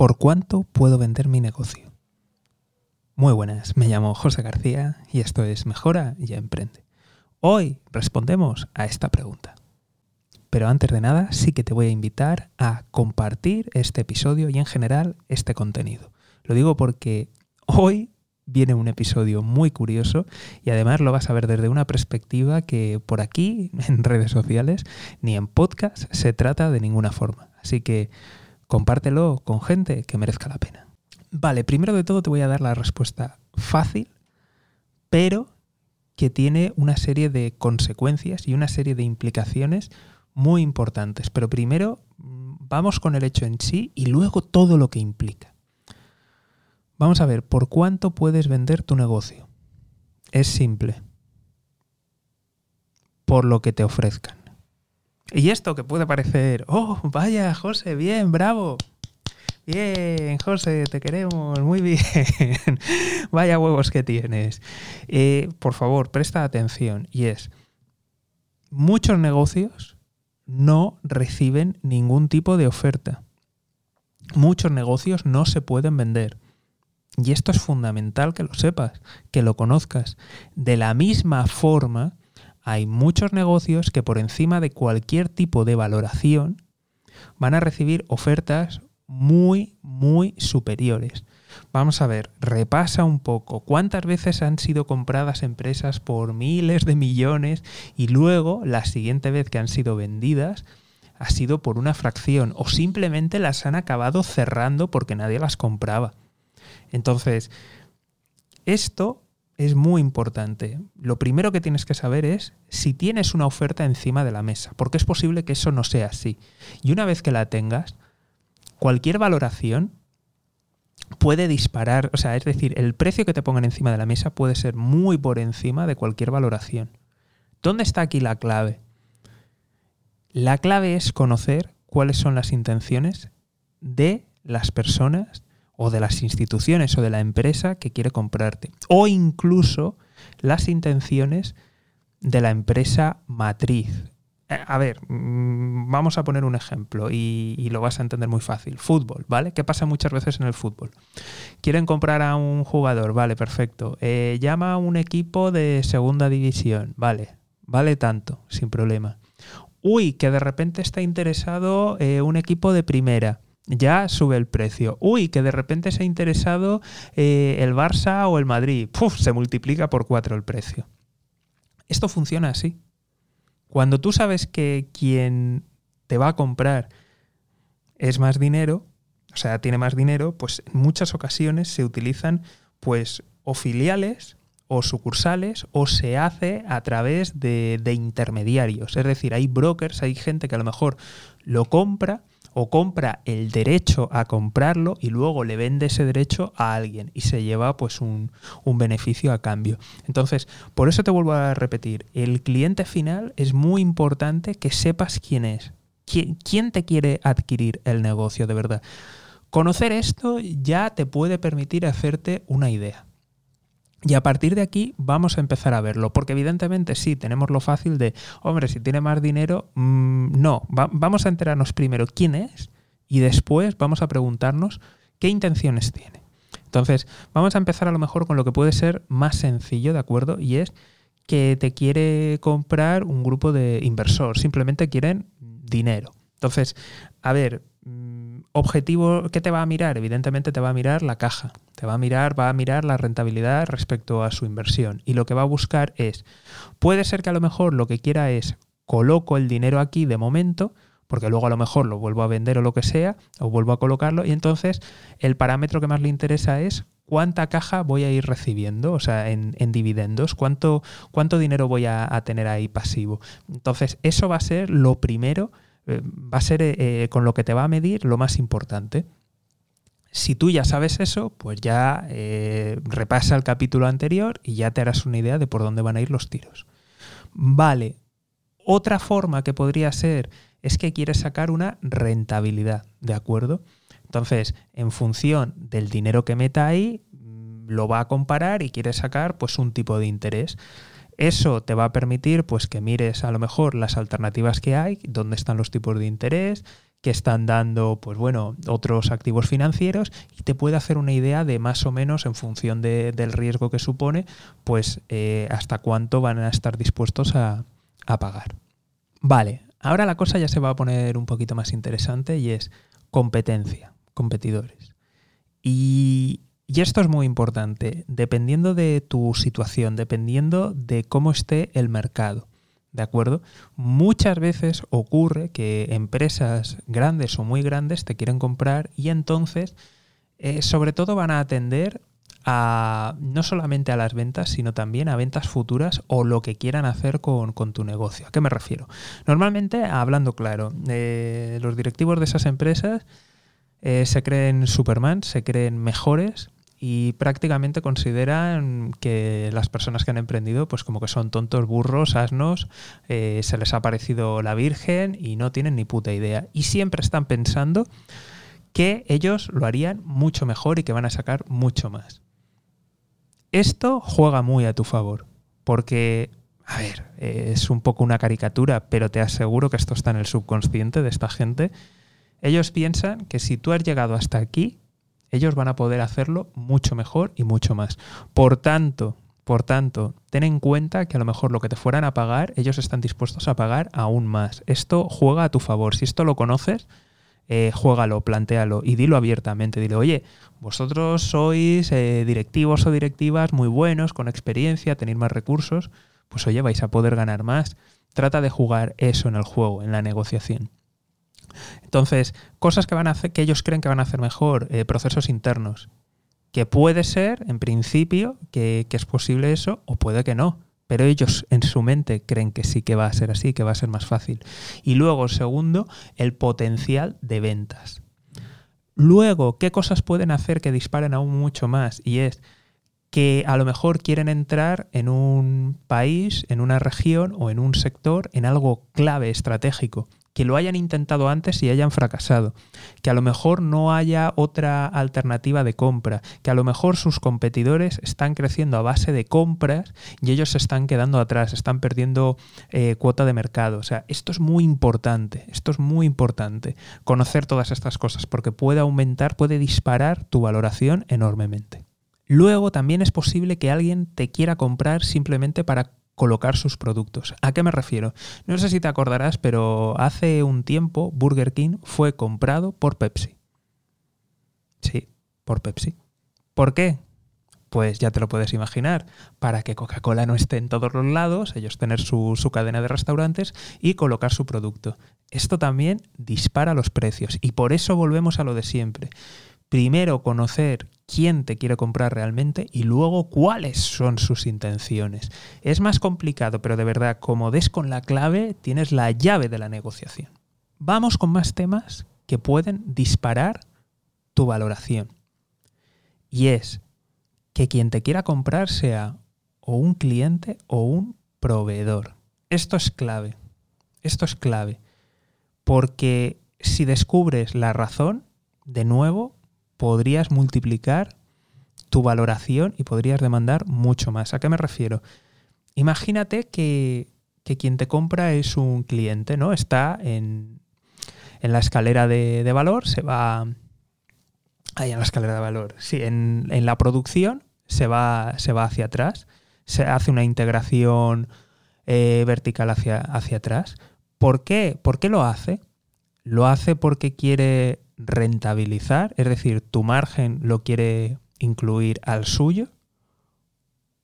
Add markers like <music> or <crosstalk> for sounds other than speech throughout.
¿Por cuánto puedo vender mi negocio? Muy buenas, me llamo José García y esto es Mejora y Emprende. Hoy respondemos a esta pregunta. Pero antes de nada, sí que te voy a invitar a compartir este episodio y en general este contenido. Lo digo porque hoy viene un episodio muy curioso y además lo vas a ver desde una perspectiva que por aquí, en redes sociales, ni en podcast se trata de ninguna forma. Así que compártelo con gente que merezca la pena. Vale, primero de todo te voy a dar la respuesta fácil, pero que tiene una serie de consecuencias y una serie de implicaciones muy importantes. Pero primero mm, vamos con el hecho en sí y luego todo lo que implica. Vamos a ver, ¿por cuánto puedes vender tu negocio? Es simple. Por lo que te ofrezcan. Y esto que puede parecer, oh, vaya, José, bien, bravo. Bien, José, te queremos, muy bien. <laughs> vaya huevos que tienes. Eh, por favor, presta atención. Y es, muchos negocios no reciben ningún tipo de oferta. Muchos negocios no se pueden vender. Y esto es fundamental que lo sepas, que lo conozcas. De la misma forma, hay muchos negocios que por encima de cualquier tipo de valoración van a recibir ofertas muy, muy superiores. Vamos a ver, repasa un poco cuántas veces han sido compradas empresas por miles de millones y luego la siguiente vez que han sido vendidas ha sido por una fracción o simplemente las han acabado cerrando porque nadie las compraba. Entonces, esto es muy importante. Lo primero que tienes que saber es si tienes una oferta encima de la mesa, porque es posible que eso no sea así. Y una vez que la tengas, cualquier valoración puede disparar, o sea, es decir, el precio que te pongan encima de la mesa puede ser muy por encima de cualquier valoración. ¿Dónde está aquí la clave? La clave es conocer cuáles son las intenciones de las personas o de las instituciones o de la empresa que quiere comprarte. O incluso las intenciones de la empresa matriz. Eh, a ver, mm, vamos a poner un ejemplo y, lo vas a entender muy fácil. Fútbol, ¿vale? ¿Qué pasa muchas veces en el fútbol? Quieren comprar a un jugador, vale, perfecto. Eh, llama a un equipo de segunda división, vale, vale tanto, sin problema. Uy, que de repente está interesado eh, un equipo de primera. Ya sube el precio. Uy, que de repente se ha interesado el Barça o el Madrid. Se multiplica por cuatro el precio. Esto funciona así. Cuando tú sabes que quien te va a comprar es más dinero, o sea, tiene más dinero, pues en muchas ocasiones se utilizan pues o filiales o sucursales o se hace a través de, de intermediarios. Es decir, hay brokers, hay gente que a lo mejor lo compra o compra el derecho a comprarlo y luego le vende ese derecho a alguien y se lleva pues un, beneficio a cambio. Entonces, por eso te vuelvo a repetir, el cliente final es muy importante que sepas quién es, quién, quién te quiere adquirir el negocio de verdad. Conocer esto ya te puede permitir hacerte una idea. Y a partir de aquí vamos a empezar a verlo, porque evidentemente sí, tenemos lo fácil de, hombre, si tiene más dinero, mm, no, vamos a enterarnos primero quién es y después vamos a preguntarnos qué intenciones tiene. Entonces, vamos a empezar a lo mejor con lo que puede ser más sencillo, ¿de acuerdo? Y es que te quiere comprar un grupo de inversores, simplemente quieren dinero. Entonces, a ver, objetivo que te va a mirar, evidentemente te va a mirar la caja, te va a mirar, va a mirar la rentabilidad respecto a su inversión. Y lo que va a buscar es, puede ser que a lo mejor lo que quiera es coloco el dinero aquí de momento, porque luego a lo mejor lo vuelvo a vender o lo que sea, o vuelvo a colocarlo y entonces el parámetro que más le interesa es cuánta caja voy a ir recibiendo, o sea, en, dividendos, cuánto, cuánto dinero voy a tener ahí pasivo. Entonces, eso va a ser lo primero eh, va a ser eh, con lo que te va a medir lo más importante. Si tú ya sabes eso, pues ya eh, repasa el capítulo anterior y ya te harás una idea de por dónde van a ir los tiros. Vale, otra forma que podría ser es que quieres sacar una rentabilidad, ¿de acuerdo? Entonces, en función del dinero que meta ahí, mm, lo va a comparar y quiere sacar pues un tipo de interés. Eso te va a permitir pues, que mires a lo mejor las alternativas que hay, dónde están los tipos de interés, que están dando, pues bueno, otros activos financieros y te puede hacer una idea de más o menos en función del riesgo que supone, pues eh, hasta cuánto van a estar dispuestos a, a pagar. Vale, ahora la cosa ya se va a poner un poquito más interesante y es competencia, competidores. Y, y esto es muy importante, dependiendo de tu situación, dependiendo de cómo esté el mercado. ¿De acuerdo? Muchas veces ocurre que empresas grandes o muy grandes te quieren comprar y entonces eh, sobre todo van a atender a no solamente a las ventas, sino también a ventas futuras o lo que quieran hacer con, tu negocio. ¿A qué me refiero? Normalmente, hablando claro, eh, los directivos de esas empresas eh, se creen Superman, se creen mejores y prácticamente consideran que las personas que han emprendido pues como que son tontos, burros, asnos, eh, se les ha parecido la Virgen y no tienen ni puta idea. Y siempre están pensando que ellos lo harían mucho mejor y que van a sacar mucho más. Esto juega muy a tu favor, porque, a ver, es un poco una caricatura, pero te aseguro que esto está en el subconsciente de esta gente. Ellos piensan que si tú has llegado hasta aquí, ellos van a poder hacerlo mucho mejor y mucho más. Por tanto, por tanto, ten en cuenta que a lo mejor lo que te fueran a pagar, ellos están dispuestos a pagar aún más. Esto juega a tu favor. Si esto lo conoces, eh, juégalo, plantéalo y dilo abiertamente. Dile, oye, vosotros sois eh, directivos o directivas muy buenos, con experiencia, tenéis más recursos, pues oye, vais a poder ganar más. Trata de jugar eso en el juego, en la negociación. Entonces, cosas que van a hacer, que ellos creen que van a hacer mejor, eh, procesos internos. Que puede ser, en principio, que, es posible eso, o puede que no. Pero ellos en su mente creen que sí que va a ser así, que va a ser más fácil. Y luego, segundo, el potencial de ventas. Luego, ¿qué cosas pueden hacer que disparen aún mucho más? Y es que a lo mejor quieren entrar en un país, en una región o en un sector, en algo clave, estratégico que lo hayan intentado antes y hayan fracasado, que a lo mejor no haya otra alternativa de compra, que a lo mejor sus competidores están creciendo a base de compras y ellos se están quedando atrás, están perdiendo eh, cuota de mercado. O sea, esto es muy importante, esto es muy importante, conocer todas estas cosas, porque puede aumentar, puede disparar tu valoración enormemente. Luego también es posible que alguien te quiera comprar simplemente para colocar sus productos. ¿A qué me refiero? No sé si te acordarás, pero hace un tiempo Burger King fue comprado por Pepsi. Sí, por Pepsi. ¿Por qué? Pues ya te lo puedes imaginar, para que Coca-Cola no esté en todos los lados, ellos tener su, su, cadena de restaurantes y colocar su producto. Esto también dispara los precios y por eso volvemos a lo de siempre primero conocer quién te quiere comprar realmente y luego cuáles son sus intenciones. Es más complicado, pero de verdad, como des con la clave, tienes la llave de la negociación. Vamos con más temas que pueden disparar tu valoración. Y es que quien te quiera comprar sea o un cliente o un proveedor. Esto es clave. Esto es clave. Porque si descubres la razón, de nuevo, podrías multiplicar tu valoración y podrías demandar mucho más. ¿A qué me refiero? Imagínate que, quien te compra es un cliente, ¿no? Está en, la escalera de, valor, se va... Ahí en la escalera de valor. Sí, en, la producción se va, se va hacia atrás, se hace una integración eh, vertical hacia, hacia atrás. ¿Por qué? ¿Por qué lo hace? Lo hace porque quiere rentabilizar, es decir, tu margen lo quiere incluir al suyo,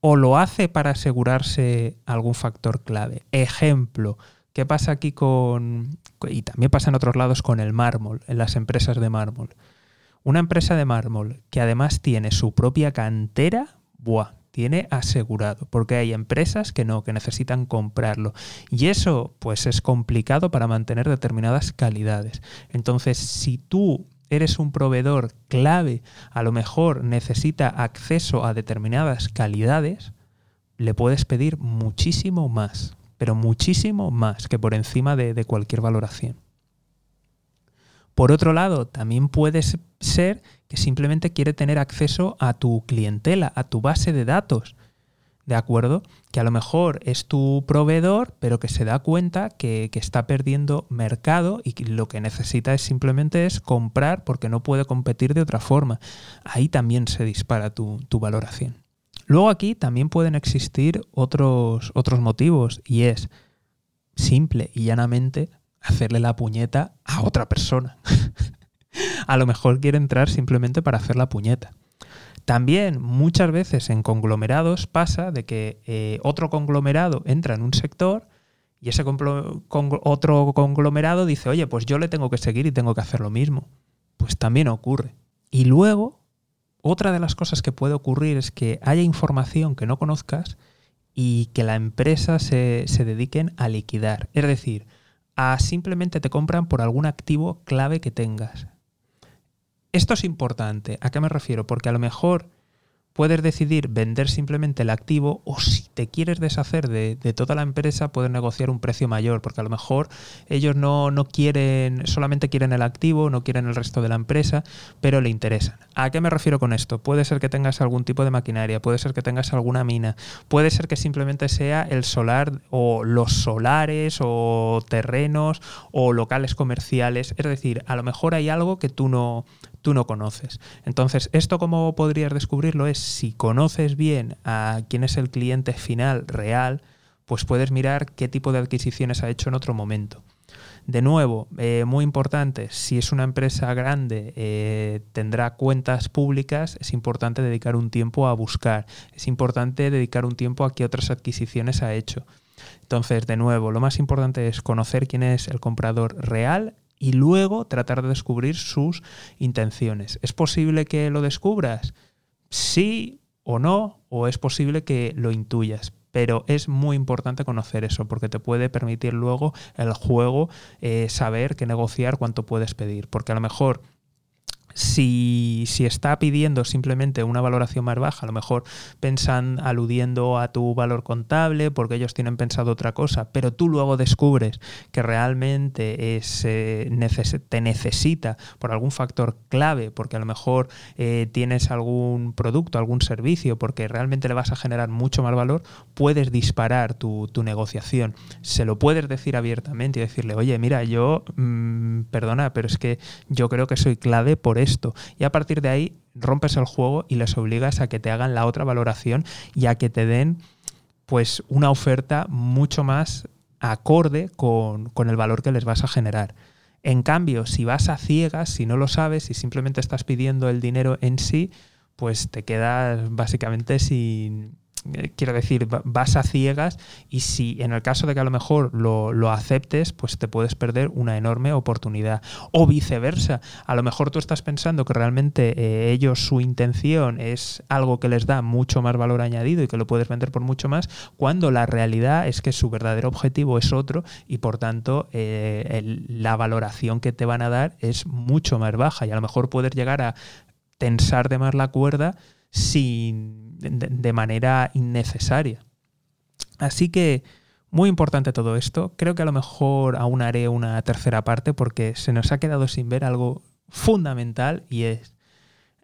o lo hace para asegurarse algún factor clave. Ejemplo, ¿qué pasa aquí con, y también pasa en otros lados con el mármol, en las empresas de mármol? Una empresa de mármol que además tiene su propia cantera, ¡buah! Tiene asegurado, porque hay empresas que no, que necesitan comprarlo. Y eso pues es complicado para mantener determinadas calidades. Entonces, si tú eres un proveedor clave, a lo mejor necesita acceso a determinadas calidades, le puedes pedir muchísimo más, pero muchísimo más que por encima de, de cualquier valoración. Por otro lado, también puede ser que simplemente quiere tener acceso a tu clientela, a tu base de datos. ¿de acuerdo? Que a lo mejor es tu proveedor, pero que se da cuenta que, está perdiendo mercado y lo que necesita es simplemente es comprar porque no puede competir de otra forma. Ahí también se dispara tu, tu valoración. Luego aquí también pueden existir otros, otros motivos y es simple y llanamente hacerle la puñeta a otra persona. <laughs> a lo mejor quiere entrar simplemente para hacer la puñeta. También muchas veces en conglomerados pasa de que eh, otro conglomerado entra en un sector y ese otro conglomerado dice, oye, pues yo le tengo que seguir y tengo que hacer lo mismo. Pues también ocurre. Y luego, otra de las cosas que puede ocurrir es que haya información que no conozcas y que la empresa se, se dediquen a liquidar. Es decir, a simplemente te compran por algún activo clave que tengas. Esto es importante. ¿A qué me refiero? Porque a lo mejor puedes decidir vender simplemente el activo o si te quieres deshacer de, toda la empresa puedes negociar un precio mayor porque a lo mejor ellos no, no, quieren, solamente quieren el activo, no quieren el resto de la empresa, pero le interesan. ¿A qué me refiero con esto? Puede ser que tengas algún tipo de maquinaria, puede ser que tengas alguna mina, puede ser que simplemente sea el solar o los solares o terrenos o locales comerciales, es decir, a lo mejor hay algo que tú no, tú no conoces. Entonces, ¿esto cómo podrías descubrirlo? Es si conoces bien a quién es el cliente final real, pues puedes mirar qué tipo de adquisiciones ha hecho en otro momento. De nuevo, eh, muy importante, si es una empresa grande, eh, tendrá cuentas públicas, es importante dedicar un tiempo a buscar, es importante dedicar un tiempo a qué otras adquisiciones ha hecho. Entonces, de nuevo, lo más importante es conocer quién es el comprador real y luego tratar de descubrir sus intenciones. ¿Es posible que lo descubras? Sí o no, o es posible que lo intuyas. Pero es muy importante conocer eso porque te puede permitir luego el juego eh, saber qué negociar, cuánto puedes pedir. Porque a lo mejor si, está pidiendo simplemente una valoración más baja, a lo mejor pensan aludiendo a tu valor contable porque ellos tienen pensado otra cosa, pero tú luego descubres que realmente es, eh, te necesita por algún factor clave, porque a lo mejor eh, tienes algún producto, algún servicio, porque realmente le vas a generar mucho más valor, puedes disparar tu, negociación. Se lo puedes decir abiertamente y decirle, oye, mira, yo, mm, perdona, pero es que yo creo que soy clave por eso Y a partir de ahí rompes el juego y les obligas a que te hagan la otra valoración y a que te den pues una oferta mucho más acorde con, con el valor que les vas a generar. En cambio, si vas a ciegas, si no lo sabes y simplemente estás pidiendo el dinero en sí, pues te quedas básicamente sin, eh, quiero decir, vas a ciegas y si en el caso de que a lo mejor lo, aceptes, pues te puedes perder una enorme oportunidad. O viceversa, a lo mejor tú estás pensando que realmente eh, ellos su intención es algo que les da mucho más valor añadido y que lo puedes vender por mucho más, cuando la realidad es que su verdadero objetivo es otro y por tanto eh, la valoración que te van a dar es mucho más baja y a lo mejor puedes llegar a tensar de más la cuerda sin de, manera innecesaria. Así que, muy importante todo esto. Creo que a lo mejor aún haré una tercera parte porque se nos ha quedado sin ver algo fundamental y es,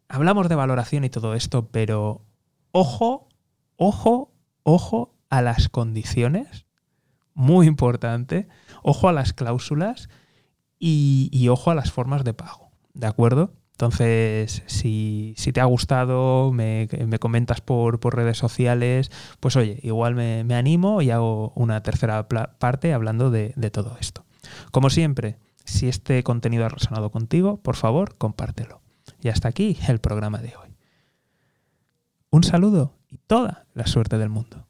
hablamos de valoración y todo esto, pero ojo, ojo, ojo a las condiciones, muy importante, ojo a las cláusulas y, y ojo a las formas de pago, ¿de acuerdo? Entonces, si, te ha gustado, me, comentas por, redes sociales, pues oye, igual me, animo y hago una tercera parte hablando de, de todo esto. Como siempre, si este contenido ha resonado contigo, por favor, compártelo. Y hasta aquí el programa de hoy. Un saludo y toda la suerte del mundo.